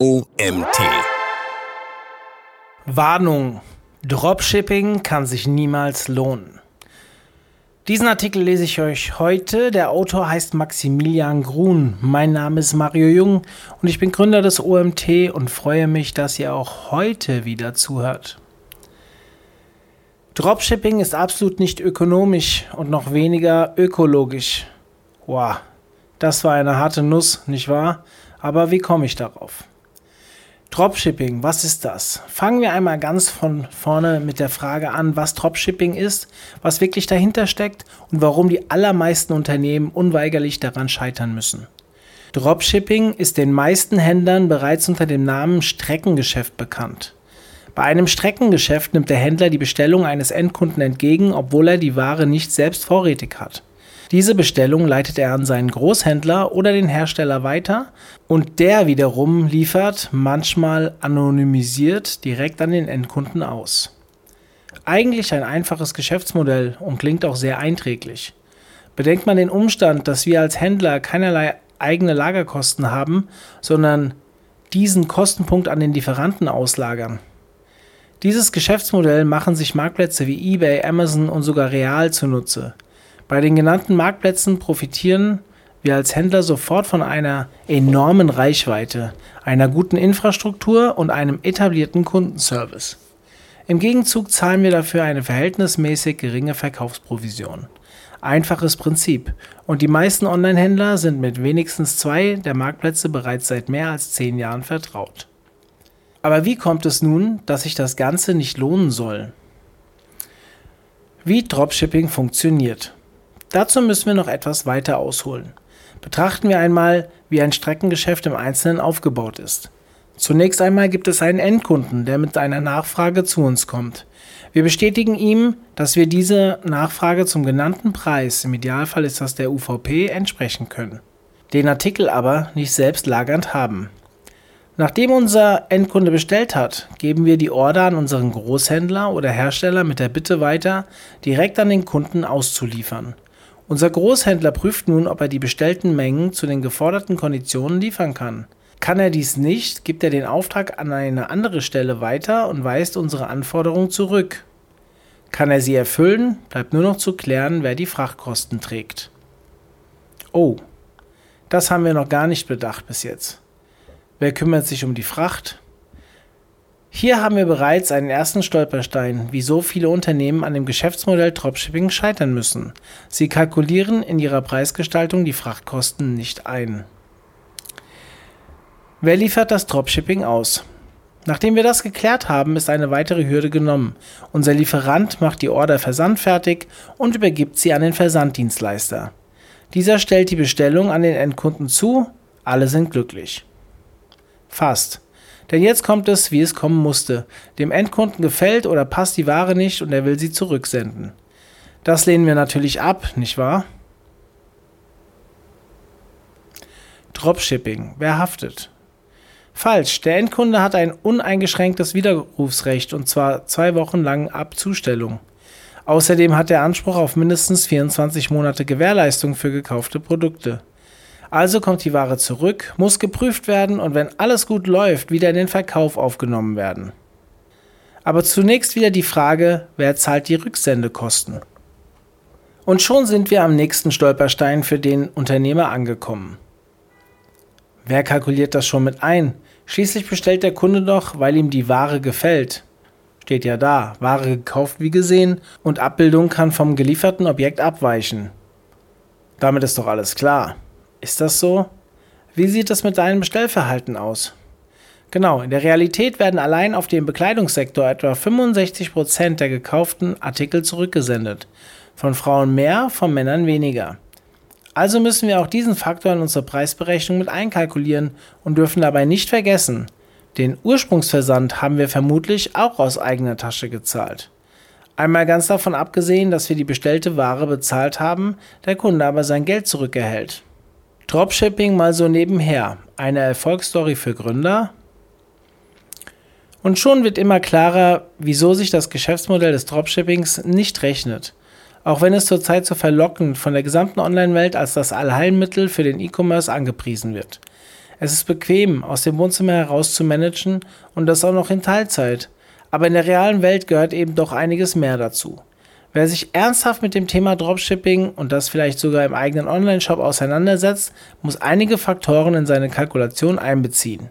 OMT. Warnung. Dropshipping kann sich niemals lohnen. Diesen Artikel lese ich euch heute. Der Autor heißt Maximilian Grun. Mein Name ist Mario Jung und ich bin Gründer des OMT und freue mich, dass ihr auch heute wieder zuhört. Dropshipping ist absolut nicht ökonomisch und noch weniger ökologisch. Wow, das war eine harte Nuss, nicht wahr? Aber wie komme ich darauf? Dropshipping, was ist das? Fangen wir einmal ganz von vorne mit der Frage an, was Dropshipping ist, was wirklich dahinter steckt und warum die allermeisten Unternehmen unweigerlich daran scheitern müssen. Dropshipping ist den meisten Händlern bereits unter dem Namen Streckengeschäft bekannt. Bei einem Streckengeschäft nimmt der Händler die Bestellung eines Endkunden entgegen, obwohl er die Ware nicht selbst vorrätig hat. Diese Bestellung leitet er an seinen Großhändler oder den Hersteller weiter und der wiederum liefert, manchmal anonymisiert, direkt an den Endkunden aus. Eigentlich ein einfaches Geschäftsmodell und klingt auch sehr einträglich. Bedenkt man den Umstand, dass wir als Händler keinerlei eigene Lagerkosten haben, sondern diesen Kostenpunkt an den Lieferanten auslagern. Dieses Geschäftsmodell machen sich Marktplätze wie eBay, Amazon und sogar Real zunutze. Bei den genannten Marktplätzen profitieren wir als Händler sofort von einer enormen Reichweite, einer guten Infrastruktur und einem etablierten Kundenservice. Im Gegenzug zahlen wir dafür eine verhältnismäßig geringe Verkaufsprovision. Einfaches Prinzip. Und die meisten Online-Händler sind mit wenigstens zwei der Marktplätze bereits seit mehr als zehn Jahren vertraut. Aber wie kommt es nun, dass sich das Ganze nicht lohnen soll? Wie Dropshipping funktioniert. Dazu müssen wir noch etwas weiter ausholen. Betrachten wir einmal, wie ein Streckengeschäft im Einzelnen aufgebaut ist. Zunächst einmal gibt es einen Endkunden, der mit einer Nachfrage zu uns kommt. Wir bestätigen ihm, dass wir diese Nachfrage zum genannten Preis, im Idealfall ist das der UVP, entsprechen können. Den Artikel aber nicht selbst lagernd haben. Nachdem unser Endkunde bestellt hat, geben wir die Order an unseren Großhändler oder Hersteller mit der Bitte weiter, direkt an den Kunden auszuliefern. Unser Großhändler prüft nun, ob er die bestellten Mengen zu den geforderten Konditionen liefern kann. Kann er dies nicht, gibt er den Auftrag an eine andere Stelle weiter und weist unsere Anforderungen zurück. Kann er sie erfüllen, bleibt nur noch zu klären, wer die Frachtkosten trägt. Oh, das haben wir noch gar nicht bedacht bis jetzt. Wer kümmert sich um die Fracht? Hier haben wir bereits einen ersten Stolperstein, wie so viele Unternehmen an dem Geschäftsmodell Dropshipping scheitern müssen. Sie kalkulieren in ihrer Preisgestaltung die Frachtkosten nicht ein. Wer liefert das Dropshipping aus? Nachdem wir das geklärt haben, ist eine weitere Hürde genommen. Unser Lieferant macht die Order versandfertig und übergibt sie an den Versanddienstleister. Dieser stellt die Bestellung an den Endkunden zu, alle sind glücklich. Fast. Denn jetzt kommt es, wie es kommen musste. Dem Endkunden gefällt oder passt die Ware nicht und er will sie zurücksenden. Das lehnen wir natürlich ab, nicht wahr? Dropshipping. Wer haftet? Falsch. Der Endkunde hat ein uneingeschränktes Widerrufsrecht und zwar zwei Wochen lang ab Zustellung. Außerdem hat er Anspruch auf mindestens 24 Monate Gewährleistung für gekaufte Produkte. Also kommt die Ware zurück, muss geprüft werden und wenn alles gut läuft, wieder in den Verkauf aufgenommen werden. Aber zunächst wieder die Frage, wer zahlt die Rücksendekosten? Und schon sind wir am nächsten Stolperstein für den Unternehmer angekommen. Wer kalkuliert das schon mit ein? Schließlich bestellt der Kunde doch, weil ihm die Ware gefällt. Steht ja da, Ware gekauft wie gesehen und Abbildung kann vom gelieferten Objekt abweichen. Damit ist doch alles klar. Ist das so? Wie sieht es mit deinem Bestellverhalten aus? Genau, in der Realität werden allein auf dem Bekleidungssektor etwa 65% der gekauften Artikel zurückgesendet. Von Frauen mehr, von Männern weniger. Also müssen wir auch diesen Faktor in unsere Preisberechnung mit einkalkulieren und dürfen dabei nicht vergessen, den Ursprungsversand haben wir vermutlich auch aus eigener Tasche gezahlt. Einmal ganz davon abgesehen, dass wir die bestellte Ware bezahlt haben, der Kunde aber sein Geld zurückerhält. Dropshipping mal so nebenher. Eine Erfolgsstory für Gründer. Und schon wird immer klarer, wieso sich das Geschäftsmodell des Dropshippings nicht rechnet. Auch wenn es zurzeit so verlockend von der gesamten Online-Welt als das Allheilmittel für den E-Commerce angepriesen wird. Es ist bequem, aus dem Wohnzimmer heraus zu managen und das auch noch in Teilzeit. Aber in der realen Welt gehört eben doch einiges mehr dazu. Wer sich ernsthaft mit dem Thema Dropshipping und das vielleicht sogar im eigenen Online-Shop auseinandersetzt, muss einige Faktoren in seine Kalkulation einbeziehen.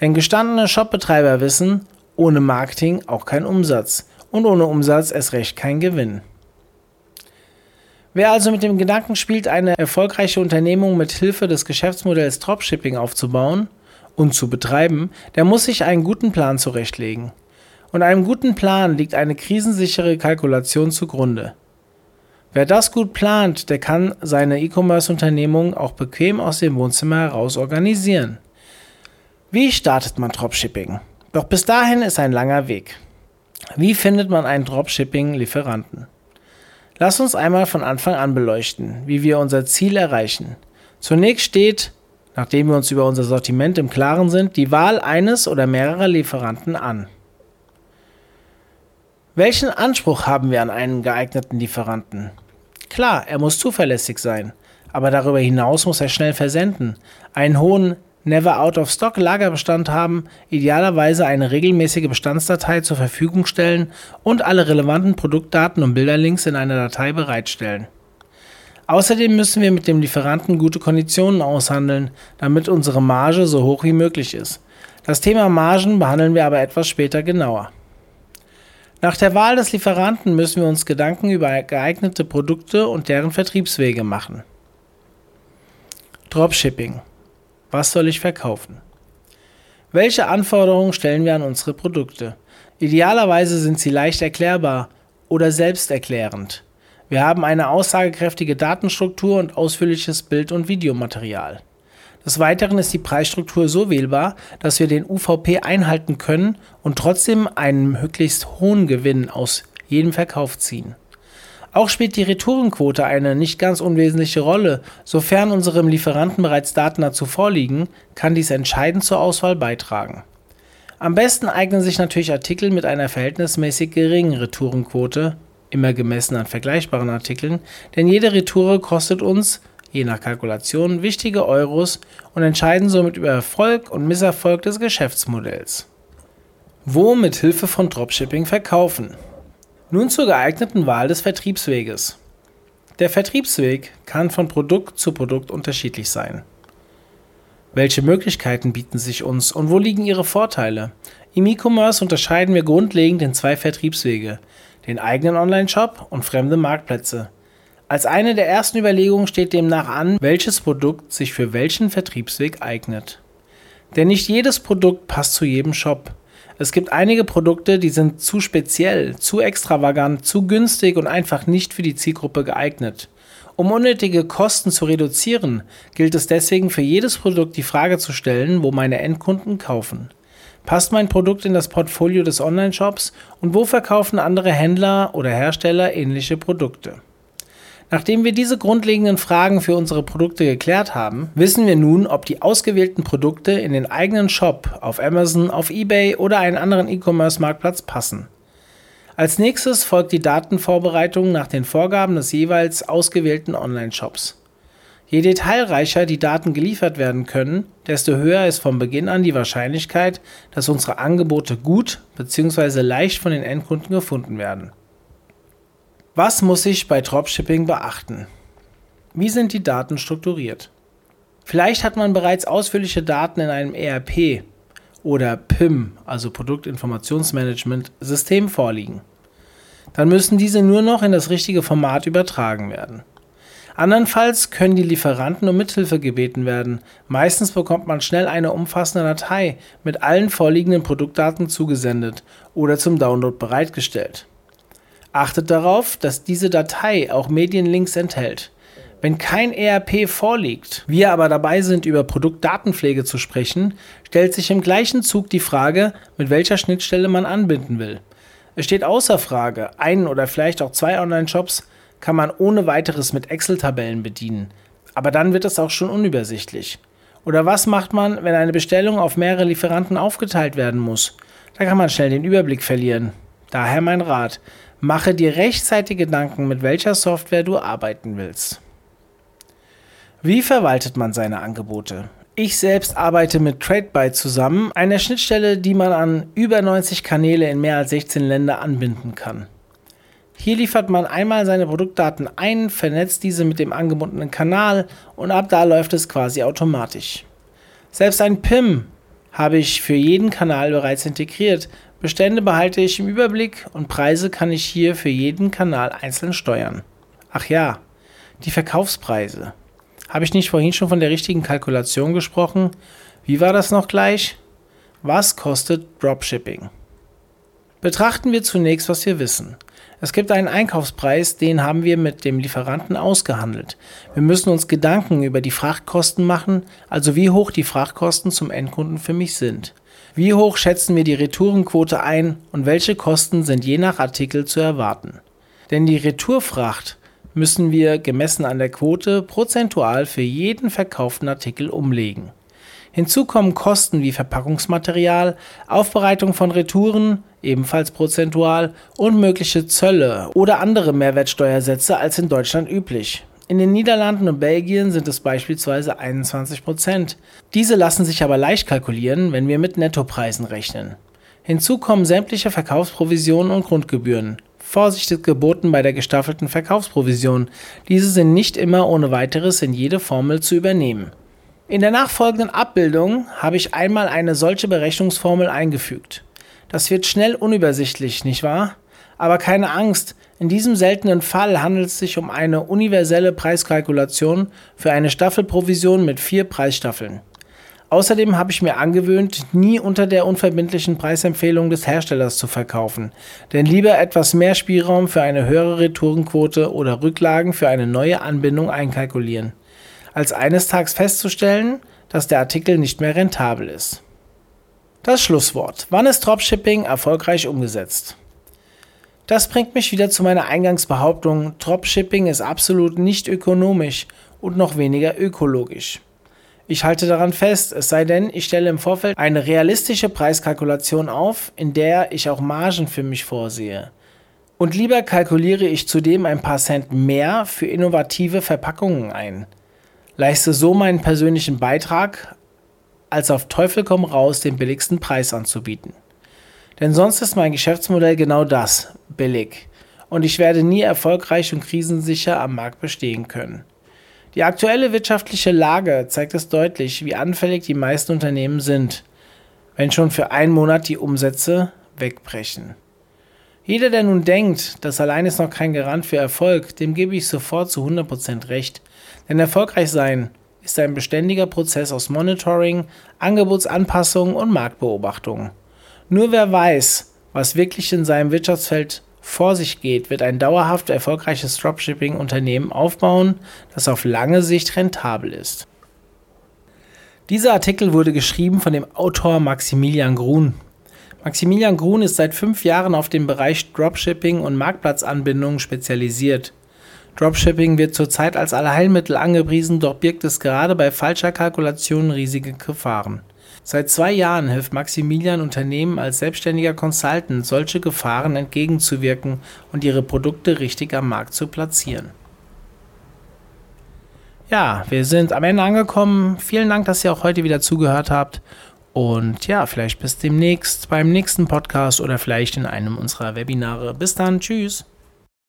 Denn gestandene Shopbetreiber wissen, ohne Marketing auch kein Umsatz und ohne Umsatz erst recht kein Gewinn. Wer also mit dem Gedanken spielt, eine erfolgreiche Unternehmung mit Hilfe des Geschäftsmodells Dropshipping aufzubauen und zu betreiben, der muss sich einen guten Plan zurechtlegen. Und einem guten Plan liegt eine krisensichere Kalkulation zugrunde. Wer das gut plant, der kann seine E-Commerce-Unternehmung auch bequem aus dem Wohnzimmer heraus organisieren. Wie startet man Dropshipping? Doch bis dahin ist ein langer Weg. Wie findet man einen Dropshipping-Lieferanten? Lass uns einmal von Anfang an beleuchten, wie wir unser Ziel erreichen. Zunächst steht, nachdem wir uns über unser Sortiment im Klaren sind, die Wahl eines oder mehrerer Lieferanten an. Welchen Anspruch haben wir an einen geeigneten Lieferanten? Klar, er muss zuverlässig sein, aber darüber hinaus muss er schnell versenden, einen hohen Never Out of Stock Lagerbestand haben, idealerweise eine regelmäßige Bestandsdatei zur Verfügung stellen und alle relevanten Produktdaten und Bilderlinks in einer Datei bereitstellen. Außerdem müssen wir mit dem Lieferanten gute Konditionen aushandeln, damit unsere Marge so hoch wie möglich ist. Das Thema Margen behandeln wir aber etwas später genauer. Nach der Wahl des Lieferanten müssen wir uns Gedanken über geeignete Produkte und deren Vertriebswege machen. Dropshipping. Was soll ich verkaufen? Welche Anforderungen stellen wir an unsere Produkte? Idealerweise sind sie leicht erklärbar oder selbsterklärend. Wir haben eine aussagekräftige Datenstruktur und ausführliches Bild- und Videomaterial. Des Weiteren ist die Preisstruktur so wählbar, dass wir den UVP einhalten können und trotzdem einen möglichst hohen Gewinn aus jedem Verkauf ziehen. Auch spielt die Retourenquote eine nicht ganz unwesentliche Rolle. Sofern unserem Lieferanten bereits Daten dazu vorliegen, kann dies entscheidend zur Auswahl beitragen. Am besten eignen sich natürlich Artikel mit einer verhältnismäßig geringen Retourenquote, immer gemessen an vergleichbaren Artikeln, denn jede Retoure kostet uns je nach Kalkulation wichtige Euros und entscheiden somit über Erfolg und Misserfolg des Geschäftsmodells. Wo mit Hilfe von Dropshipping verkaufen? Nun zur geeigneten Wahl des Vertriebsweges. Der Vertriebsweg kann von Produkt zu Produkt unterschiedlich sein. Welche Möglichkeiten bieten sich uns und wo liegen ihre Vorteile? Im E-Commerce unterscheiden wir grundlegend in zwei Vertriebswege, den eigenen Online-Shop und fremde Marktplätze. Als eine der ersten Überlegungen steht demnach an, welches Produkt sich für welchen Vertriebsweg eignet. Denn nicht jedes Produkt passt zu jedem Shop. Es gibt einige Produkte, die sind zu speziell, zu extravagant, zu günstig und einfach nicht für die Zielgruppe geeignet. Um unnötige Kosten zu reduzieren, gilt es deswegen für jedes Produkt die Frage zu stellen, wo meine Endkunden kaufen. Passt mein Produkt in das Portfolio des Online-Shops und wo verkaufen andere Händler oder Hersteller ähnliche Produkte? Nachdem wir diese grundlegenden Fragen für unsere Produkte geklärt haben, wissen wir nun, ob die ausgewählten Produkte in den eigenen Shop auf Amazon, auf eBay oder einen anderen E-Commerce-Marktplatz passen. Als nächstes folgt die Datenvorbereitung nach den Vorgaben des jeweils ausgewählten Online-Shops. Je detailreicher die Daten geliefert werden können, desto höher ist von Beginn an die Wahrscheinlichkeit, dass unsere Angebote gut bzw. leicht von den Endkunden gefunden werden. Was muss ich bei Dropshipping beachten? Wie sind die Daten strukturiert? Vielleicht hat man bereits ausführliche Daten in einem ERP oder PIM, also Produktinformationsmanagement, System vorliegen. Dann müssen diese nur noch in das richtige Format übertragen werden. Andernfalls können die Lieferanten um Mithilfe gebeten werden. Meistens bekommt man schnell eine umfassende Datei mit allen vorliegenden Produktdaten zugesendet oder zum Download bereitgestellt. Achtet darauf, dass diese Datei auch Medienlinks enthält. Wenn kein ERP vorliegt, wir aber dabei sind, über Produktdatenpflege zu sprechen, stellt sich im gleichen Zug die Frage, mit welcher Schnittstelle man anbinden will. Es steht außer Frage, einen oder vielleicht auch zwei Online-Shops kann man ohne weiteres mit Excel-Tabellen bedienen. Aber dann wird es auch schon unübersichtlich. Oder was macht man, wenn eine Bestellung auf mehrere Lieferanten aufgeteilt werden muss? Da kann man schnell den Überblick verlieren. Daher mein Rat. Mache dir rechtzeitig Gedanken, mit welcher Software du arbeiten willst. Wie verwaltet man seine Angebote? Ich selbst arbeite mit TradeBuy zusammen, einer Schnittstelle, die man an über 90 Kanäle in mehr als 16 Länder anbinden kann. Hier liefert man einmal seine Produktdaten ein, vernetzt diese mit dem angebundenen Kanal und ab da läuft es quasi automatisch. Selbst ein PIM habe ich für jeden Kanal bereits integriert. Bestände behalte ich im Überblick und Preise kann ich hier für jeden Kanal einzeln steuern. Ach ja, die Verkaufspreise. Habe ich nicht vorhin schon von der richtigen Kalkulation gesprochen? Wie war das noch gleich? Was kostet Dropshipping? Betrachten wir zunächst, was wir wissen. Es gibt einen Einkaufspreis, den haben wir mit dem Lieferanten ausgehandelt. Wir müssen uns Gedanken über die Frachtkosten machen, also wie hoch die Frachtkosten zum Endkunden für mich sind. Wie hoch schätzen wir die Retourenquote ein und welche Kosten sind je nach Artikel zu erwarten? Denn die Retourfracht müssen wir, gemessen an der Quote, prozentual für jeden verkauften Artikel umlegen. Hinzu kommen Kosten wie Verpackungsmaterial, Aufbereitung von Retouren, ebenfalls prozentual, und mögliche Zölle oder andere Mehrwertsteuersätze als in Deutschland üblich. In den Niederlanden und Belgien sind es beispielsweise 21 Prozent. Diese lassen sich aber leicht kalkulieren, wenn wir mit Nettopreisen rechnen. Hinzu kommen sämtliche Verkaufsprovisionen und Grundgebühren. Vorsicht ist geboten bei der gestaffelten Verkaufsprovision. Diese sind nicht immer ohne weiteres in jede Formel zu übernehmen. In der nachfolgenden Abbildung habe ich einmal eine solche Berechnungsformel eingefügt. Das wird schnell unübersichtlich, nicht wahr? Aber keine Angst, in diesem seltenen Fall handelt es sich um eine universelle Preiskalkulation für eine Staffelprovision mit vier Preisstaffeln. Außerdem habe ich mir angewöhnt, nie unter der unverbindlichen Preisempfehlung des Herstellers zu verkaufen, denn lieber etwas mehr Spielraum für eine höhere Retourenquote oder Rücklagen für eine neue Anbindung einkalkulieren, als eines Tages festzustellen, dass der Artikel nicht mehr rentabel ist. Das Schlusswort. Wann ist Dropshipping erfolgreich umgesetzt? Das bringt mich wieder zu meiner Eingangsbehauptung, Dropshipping ist absolut nicht ökonomisch und noch weniger ökologisch. Ich halte daran fest, es sei denn, ich stelle im Vorfeld eine realistische Preiskalkulation auf, in der ich auch Margen für mich vorsehe. Und lieber kalkuliere ich zudem ein paar Cent mehr für innovative Verpackungen ein. Leiste so meinen persönlichen Beitrag, als auf Teufel komm raus den billigsten Preis anzubieten. Denn sonst ist mein Geschäftsmodell genau das, billig. Und ich werde nie erfolgreich und krisensicher am Markt bestehen können. Die aktuelle wirtschaftliche Lage zeigt es deutlich, wie anfällig die meisten Unternehmen sind, wenn schon für einen Monat die Umsätze wegbrechen. Jeder, der nun denkt, das allein ist noch kein Garant für Erfolg, dem gebe ich sofort zu 100% recht. Denn erfolgreich sein ist ein beständiger Prozess aus Monitoring, Angebotsanpassung und Marktbeobachtung. Nur wer weiß, was wirklich in seinem Wirtschaftsfeld vor sich geht, wird ein dauerhaft erfolgreiches Dropshipping-Unternehmen aufbauen, das auf lange Sicht rentabel ist. Dieser Artikel wurde geschrieben von dem Autor Maximilian Grun. Maximilian Grun ist seit fünf Jahren auf dem Bereich Dropshipping und Marktplatzanbindung spezialisiert. Dropshipping wird zurzeit als Allheilmittel angepriesen, doch birgt es gerade bei falscher Kalkulation riesige Gefahren. Seit zwei Jahren hilft Maximilian Unternehmen als selbstständiger Consultant, solche Gefahren entgegenzuwirken und ihre Produkte richtig am Markt zu platzieren. Ja, wir sind am Ende angekommen. Vielen Dank, dass ihr auch heute wieder zugehört habt. Und ja, vielleicht bis demnächst beim nächsten Podcast oder vielleicht in einem unserer Webinare. Bis dann, tschüss.